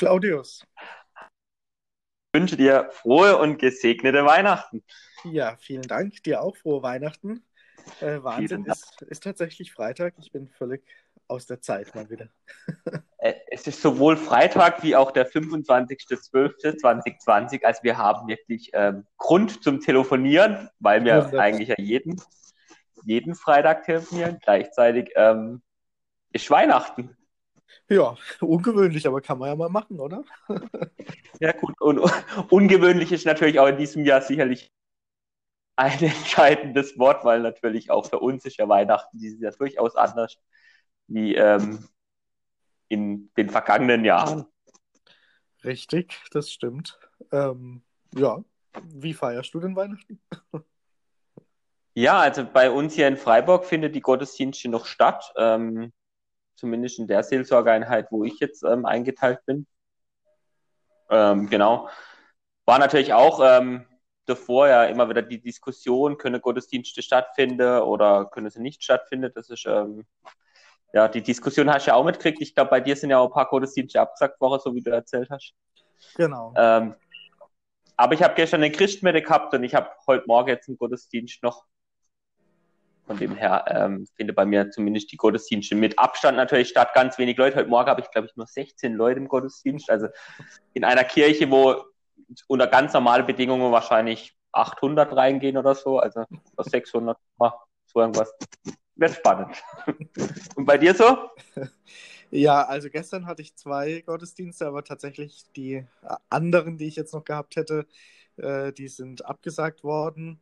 Claudius. Ich wünsche dir frohe und gesegnete Weihnachten. Ja, vielen Dank. Dir auch frohe Weihnachten. Äh, Wahnsinn, ist, ist tatsächlich Freitag. Ich bin völlig aus der Zeit mal wieder. Äh, es ist sowohl Freitag wie auch der 25.12.2020. Also wir haben wirklich ähm, Grund zum Telefonieren, weil wir Wunderbar. eigentlich ja jeden, jeden Freitag telefonieren. Gleichzeitig ähm, ist Weihnachten. Ja, ungewöhnlich, aber kann man ja mal machen, oder? ja, gut. Und ungewöhnlich ist natürlich auch in diesem Jahr sicherlich ein entscheidendes Wort, weil natürlich auch für uns ist ja Weihnachten dieses Jahr durchaus anders wie ähm, in den vergangenen Jahren. Richtig, das stimmt. Ähm, ja, wie feierst du denn Weihnachten? Ja, also bei uns hier in Freiburg findet die Gottesdienste noch statt. Ähm, zumindest in der Seelsorgeeinheit, wo ich jetzt ähm, eingeteilt bin. Ähm, genau. War natürlich auch ähm, davor ja immer wieder die Diskussion, können Gottesdienste stattfinden oder können sie nicht stattfinden. Das ist ähm, ja die Diskussion hast du ja auch mitgekriegt. Ich glaube, bei dir sind ja auch ein paar Gottesdienste abgesagt worden, so wie du erzählt hast. Genau. Ähm, aber ich habe gestern eine Christmette gehabt und ich habe heute Morgen jetzt einen Gottesdienst noch von dem her ähm, findet bei mir zumindest die Gottesdienste mit Abstand natürlich statt. Ganz wenig Leute. Heute Morgen habe ich, glaube ich, nur 16 Leute im Gottesdienst. Also in einer Kirche, wo unter ganz normalen Bedingungen wahrscheinlich 800 reingehen oder so. Also 600, so irgendwas. Wird spannend. Und bei dir so? Ja, also gestern hatte ich zwei Gottesdienste, aber tatsächlich die anderen, die ich jetzt noch gehabt hätte, äh, die sind abgesagt worden.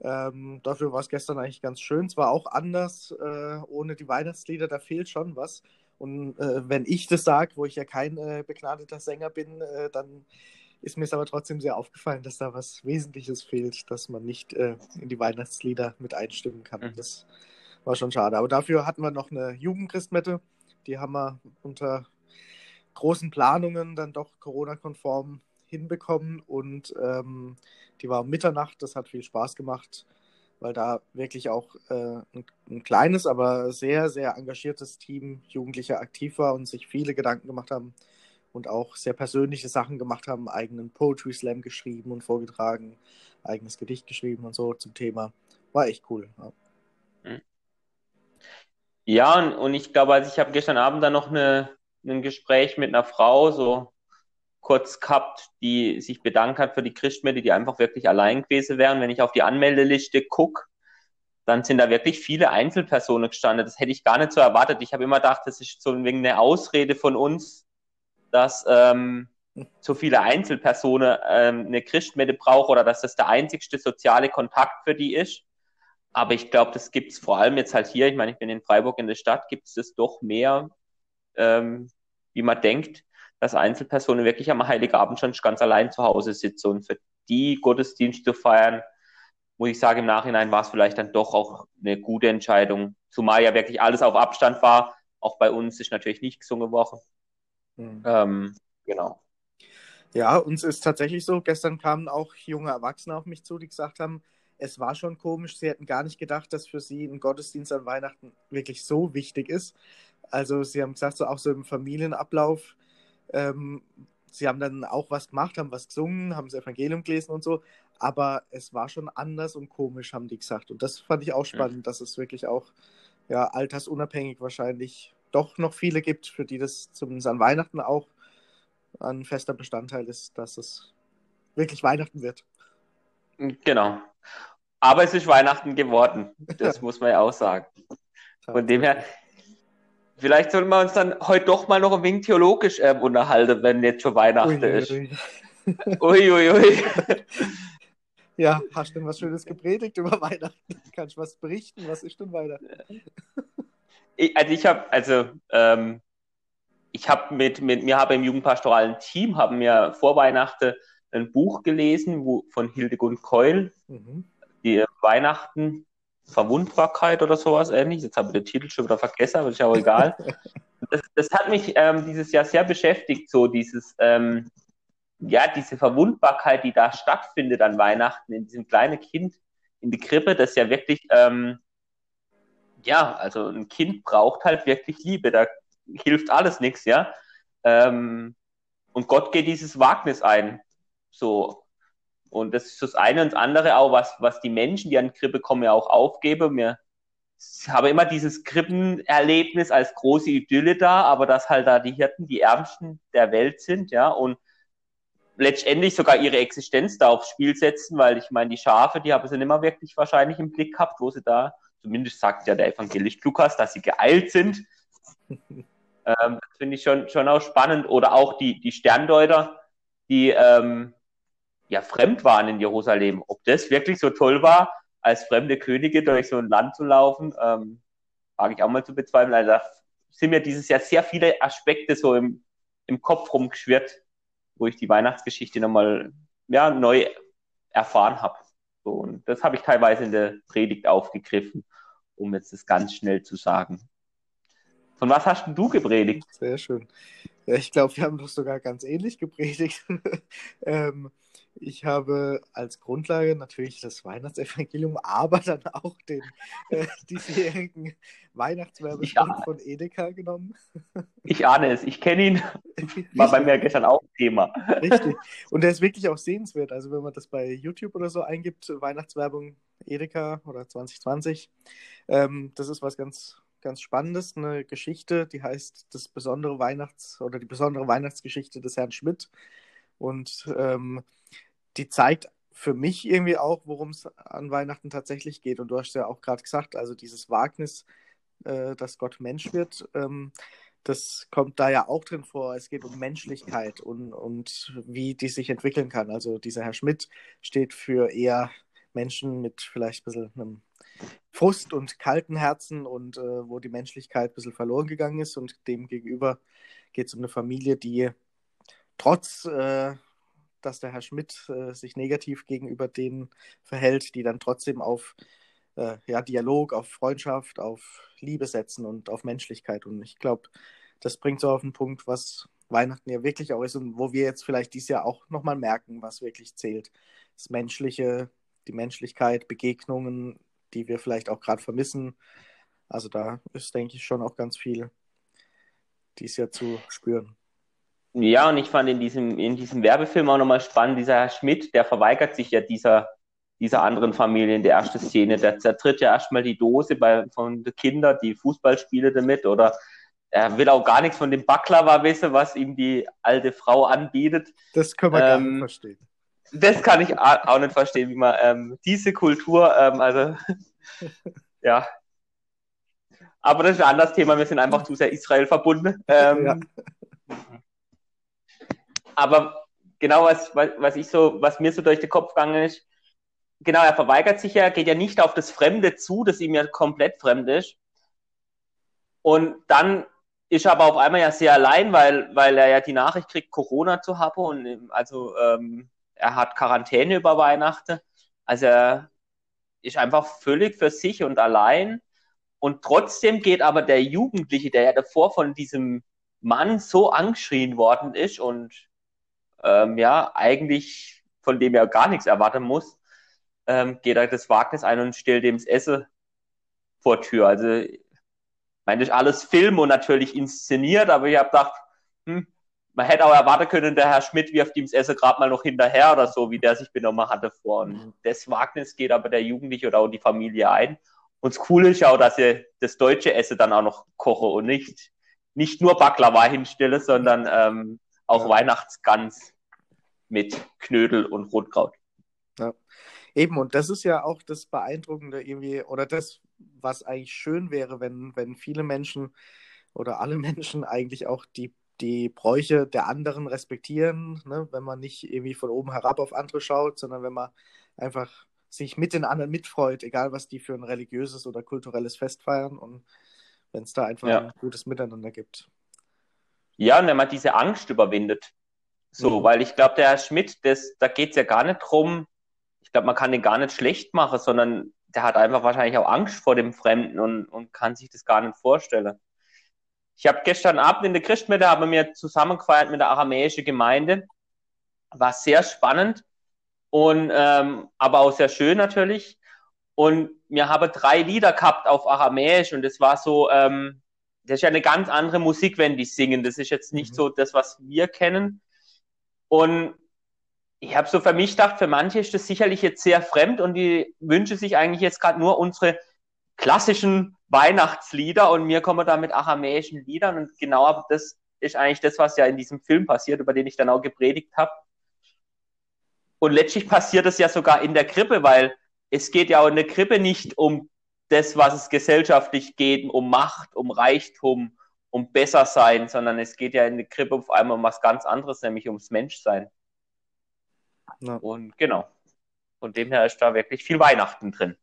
Ähm, dafür war es gestern eigentlich ganz schön. Es war auch anders, äh, ohne die Weihnachtslieder, da fehlt schon was. Und äh, wenn ich das sage, wo ich ja kein äh, begnadeter Sänger bin, äh, dann ist mir es aber trotzdem sehr aufgefallen, dass da was Wesentliches fehlt, dass man nicht äh, in die Weihnachtslieder mit einstimmen kann. Mhm. Das war schon schade. Aber dafür hatten wir noch eine Jugendchristmette. Die haben wir unter großen Planungen dann doch Corona-konform hinbekommen und ähm, die war um Mitternacht. Das hat viel Spaß gemacht, weil da wirklich auch äh, ein, ein, kleines, aber sehr, sehr engagiertes Team Jugendlicher aktiv war und sich viele Gedanken gemacht haben und auch sehr persönliche Sachen gemacht haben, eigenen Poetry Slam geschrieben und vorgetragen, eigenes Gedicht geschrieben und so zum Thema. War echt cool. Ja. Ja, und, und ich glaube, also ich habe gestern Abend dann noch eine, ein Gespräch mit einer Frau, so kurz gehabt, die sich bedankt hat für die Christmette, die einfach wirklich allein gewesen wären. Wenn ich auf die Anmeldeliste gucke, dann sind da wirklich viele Einzelpersonen gestanden. Das hätte ich gar nicht so erwartet. Ich habe immer gedacht, das ist so wegen eine Ausrede von uns, dass ähm, so viele Einzelpersonen ähm, eine Christmette brauchen oder dass das der einzigste soziale Kontakt für die ist. Aber ich glaube, das gibt es vor allem jetzt halt hier. Ich meine, ich bin in Freiburg in der Stadt, gibt es das doch mehr, ähm, wie man denkt dass Einzelpersonen wirklich am Heiligabend schon ganz allein zu Hause sitzen und für die Gottesdienst zu feiern, muss ich sagen, im Nachhinein war es vielleicht dann doch auch eine gute Entscheidung, zumal ja wirklich alles auf Abstand war. Auch bei uns ist natürlich nicht gesungen worden. Mhm. Ähm, genau. Ja, uns ist tatsächlich so. Gestern kamen auch junge Erwachsene auf mich zu, die gesagt haben, es war schon komisch. Sie hätten gar nicht gedacht, dass für sie ein Gottesdienst an Weihnachten wirklich so wichtig ist. Also sie haben gesagt, so auch so im Familienablauf ähm, sie haben dann auch was gemacht, haben was gesungen, haben das Evangelium gelesen und so, aber es war schon anders und komisch, haben die gesagt. Und das fand ich auch spannend, ja. dass es wirklich auch ja, altersunabhängig wahrscheinlich doch noch viele gibt, für die das zumindest an Weihnachten auch ein fester Bestandteil ist, dass es wirklich Weihnachten wird. Genau. Aber es ist Weihnachten geworden. Das muss man ja auch sagen. Von dem her, Vielleicht sollten wir uns dann heute doch mal noch ein wenig theologisch äh, unterhalten, wenn jetzt schon Weihnachten ui, ist. Uiuiui. Ui, ui. Ja, hast du denn was Schönes gepredigt über Weihnachten? Kannst du was berichten? Was ist denn Weihnachten? Ich, also ich habe, also ähm, ich habe mit, mit mir habe im jugendpastoralen Team haben wir vor Weihnachten ein Buch gelesen wo, von Hildegund Keul, mhm. die Weihnachten Verwundbarkeit oder sowas ähnlich. Jetzt habe ich den Titel schon wieder vergessen, aber ist ja auch egal. das, das, hat mich ähm, dieses Jahr sehr beschäftigt, so dieses, ähm, ja, diese Verwundbarkeit, die da stattfindet an Weihnachten in diesem kleinen Kind in die Krippe, das ja wirklich, ähm, ja, also ein Kind braucht halt wirklich Liebe, da hilft alles nichts, ja. Ähm, und Gott geht dieses Wagnis ein. So. Und das ist das eine und das andere auch, was, was die Menschen, die an Krippe kommen, ja auch aufgeben. Mir habe immer dieses Krippenerlebnis als große Idylle da, aber dass halt da die Hirten die Ärmsten der Welt sind, ja, und letztendlich sogar ihre Existenz da aufs Spiel setzen, weil ich meine, die Schafe, die haben sie nicht mehr wirklich wahrscheinlich im Blick gehabt, wo sie da, zumindest sagt ja der Evangelist Lukas, dass sie geeilt sind. ähm, das finde ich schon, schon auch spannend. Oder auch die, die Sterndeuter, die ähm, ja fremd waren in Jerusalem. Ob das wirklich so toll war, als fremde Könige durch so ein Land zu laufen, ähm, wage ich auch mal zu bezweifeln. Also da sind mir dieses Jahr sehr viele Aspekte so im, im Kopf rumgeschwirrt, wo ich die Weihnachtsgeschichte nochmal ja, neu erfahren habe. So, und das habe ich teilweise in der Predigt aufgegriffen, um jetzt das ganz schnell zu sagen. Von was hast du gepredigt? Sehr schön. Ja, ich glaube, wir haben doch sogar ganz ähnlich gepredigt. ähm, ich habe als Grundlage natürlich das Weihnachtsevangelium, aber dann auch den äh, diesjährigen Weihnachtswerbespot von Edeka genommen. Ich ahne es, ich kenne ihn. War bei mir gestern auch Thema. Richtig. Und der ist wirklich auch sehenswert. Also wenn man das bei YouTube oder so eingibt, Weihnachtswerbung Edeka oder 2020, ähm, das ist was ganz, ganz Spannendes, eine Geschichte, die heißt das besondere Weihnachts- oder die besondere Weihnachtsgeschichte des Herrn Schmidt. Und ähm, die zeigt für mich irgendwie auch, worum es an Weihnachten tatsächlich geht. Und du hast ja auch gerade gesagt, also dieses Wagnis, äh, dass Gott Mensch wird, ähm, das kommt da ja auch drin vor. Es geht um Menschlichkeit und, und wie die sich entwickeln kann. Also dieser Herr Schmidt steht für eher Menschen mit vielleicht ein bisschen einem Frust und kalten Herzen und äh, wo die Menschlichkeit ein bisschen verloren gegangen ist. Und dem gegenüber geht es um eine Familie, die trotz äh, dass der Herr Schmidt äh, sich negativ gegenüber denen verhält, die dann trotzdem auf äh, ja, Dialog, auf Freundschaft, auf Liebe setzen und auf Menschlichkeit. Und ich glaube, das bringt so auf den Punkt, was Weihnachten ja wirklich auch ist und wo wir jetzt vielleicht dieses Jahr auch nochmal merken, was wirklich zählt. Das Menschliche, die Menschlichkeit, Begegnungen, die wir vielleicht auch gerade vermissen. Also da ist, denke ich, schon auch ganz viel dies Jahr zu spüren. Ja, und ich fand in diesem, in diesem Werbefilm auch nochmal spannend, dieser Herr Schmidt, der verweigert sich ja dieser, dieser anderen Familie in der ersten Szene. Der zertritt ja erstmal die Dose bei, von den Kindern, die Fußballspiele damit oder er will auch gar nichts von dem Baklava wissen, was ihm die alte Frau anbietet. Das können wir ähm, gar nicht verstehen. Das kann ich auch nicht verstehen, wie man ähm, diese Kultur, ähm, also ja. Aber das ist ein anderes Thema, wir sind einfach zu sehr Israel verbunden. Ähm, ja aber genau was, was, was ich so, was mir so durch den Kopf gegangen ist, genau, er verweigert sich ja, geht ja nicht auf das Fremde zu, das ihm ja komplett fremd ist. Und dann ist er aber auf einmal ja sehr allein, weil, weil er ja die Nachricht kriegt, Corona zu haben und also ähm, er hat Quarantäne über Weihnachten. Also er ist einfach völlig für sich und allein. Und trotzdem geht aber der Jugendliche, der ja davor von diesem Mann so angeschrien worden ist und ähm, ja, eigentlich von dem er gar nichts erwarten muss, ähm, geht er das Wagnis ein und stellt dem das Essen vor Tür. Also, ich meine, das ist alles Film und natürlich inszeniert, aber ich habe gedacht, hm, man hätte auch erwarten können, der Herr Schmidt wirft ihm das Essen gerade mal noch hinterher oder so, wie der sich benommen hatte vor. Und das Wagnis geht aber der Jugendliche oder auch die Familie ein. Und das Coole ist ja auch, dass sie das deutsche Essen dann auch noch koche und nicht, nicht nur Baklava hinstelle, sondern ähm, auch ja. Weihnachtsgans mit Knödel und Rotkraut. Ja. Eben, und das ist ja auch das Beeindruckende irgendwie, oder das, was eigentlich schön wäre, wenn, wenn viele Menschen oder alle Menschen eigentlich auch die, die Bräuche der anderen respektieren, ne? wenn man nicht irgendwie von oben herab auf andere schaut, sondern wenn man einfach sich mit den anderen mitfreut, egal was die für ein religiöses oder kulturelles Fest feiern und wenn es da einfach ja. ein gutes Miteinander gibt. Ja, und wenn man diese Angst überwindet. So, mhm. weil ich glaube, der Herr Schmidt, das, da geht es ja gar nicht drum, ich glaube, man kann den gar nicht schlecht machen, sondern der hat einfach wahrscheinlich auch Angst vor dem Fremden und, und kann sich das gar nicht vorstellen. Ich habe gestern Abend in der Christmette haben wir zusammengefeiert mit der aramäischen Gemeinde. War sehr spannend und ähm, aber auch sehr schön natürlich. Und wir haben drei Lieder gehabt auf Aramäisch und das war so, ähm, das ist ja eine ganz andere Musik, wenn die singen. Das ist jetzt nicht mhm. so das, was wir kennen. Und ich habe so für mich gedacht, für manche ist das sicherlich jetzt sehr fremd und die wünschen sich eigentlich jetzt gerade nur unsere klassischen Weihnachtslieder und mir kommen da mit aramäischen Liedern und genau das ist eigentlich das, was ja in diesem Film passiert, über den ich dann auch gepredigt habe. Und letztlich passiert es ja sogar in der Krippe, weil es geht ja auch in der Krippe nicht um das, was es gesellschaftlich geht, um Macht, um Reichtum, um besser sein, sondern es geht ja in der Krippe auf einmal um was ganz anderes, nämlich ums Menschsein. Ja. Und genau. Von dem her ist da wirklich viel Weihnachten drin.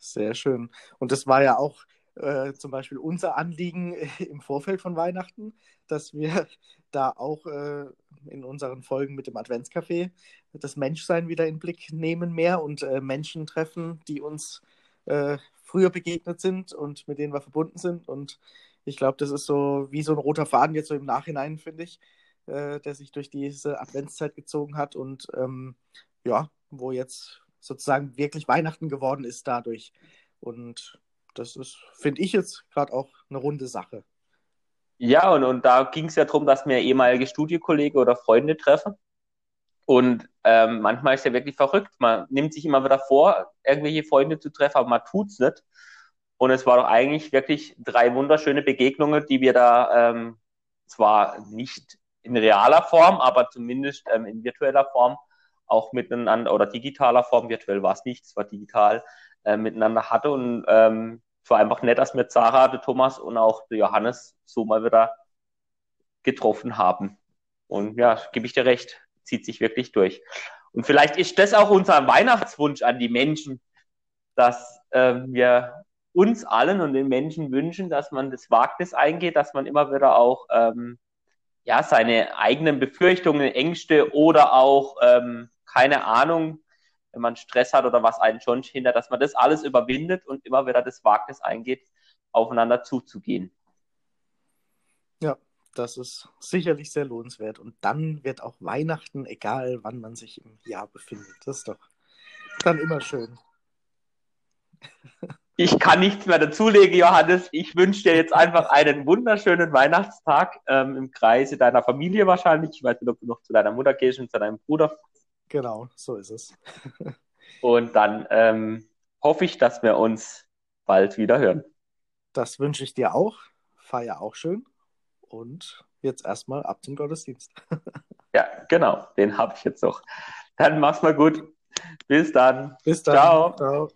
Sehr schön. Und das war ja auch äh, zum Beispiel unser Anliegen im Vorfeld von Weihnachten, dass wir da auch äh, in unseren Folgen mit dem Adventscafé das Menschsein wieder in den Blick nehmen mehr und äh, Menschen treffen, die uns äh, früher begegnet sind und mit denen wir verbunden sind. Und ich glaube, das ist so wie so ein roter Faden jetzt so im Nachhinein, finde ich, äh, der sich durch diese Adventszeit gezogen hat und ähm, ja, wo jetzt sozusagen wirklich Weihnachten geworden ist dadurch. Und das ist, finde ich jetzt gerade auch eine runde Sache. Ja, und, und da ging es ja darum, dass wir ehemalige Studiekollegen oder Freunde treffen. Und ähm, manchmal ist ja wirklich verrückt. Man nimmt sich immer wieder vor, irgendwelche Freunde zu treffen, aber man tut es nicht. Und es war doch eigentlich wirklich drei wunderschöne Begegnungen, die wir da ähm, zwar nicht in realer Form, aber zumindest ähm, in virtueller Form auch miteinander oder digitaler Form, virtuell war es nicht, es war digital, äh, miteinander hatte. Und ähm, es war einfach nett, dass wir Zara, der Thomas und auch der Johannes so mal wieder getroffen haben. Und ja, gebe ich dir recht, zieht sich wirklich durch. Und vielleicht ist das auch unser Weihnachtswunsch an die Menschen, dass äh, wir uns allen und den Menschen wünschen, dass man das Wagnis eingeht, dass man immer wieder auch ähm, ja, seine eigenen Befürchtungen, Ängste oder auch ähm, keine Ahnung, wenn man Stress hat oder was einen schon hindert, dass man das alles überwindet und immer wieder das Wagnis eingeht, aufeinander zuzugehen. Ja, das ist sicherlich sehr lohnenswert. Und dann wird auch Weihnachten, egal wann man sich im Jahr befindet. Das ist doch dann immer schön. Ich kann nichts mehr dazulegen, Johannes. Ich wünsche dir jetzt einfach einen wunderschönen Weihnachtstag ähm, im Kreise deiner Familie wahrscheinlich. Ich weiß nicht, ob du noch zu deiner Mutter gehst und zu deinem Bruder. Genau, so ist es. Und dann ähm, hoffe ich, dass wir uns bald wieder hören. Das wünsche ich dir auch. Feier auch schön. Und jetzt erstmal ab zum Gottesdienst. ja, genau. Den habe ich jetzt noch. Dann mach's mal gut. Bis dann. Bis dann. Ciao. Ciao.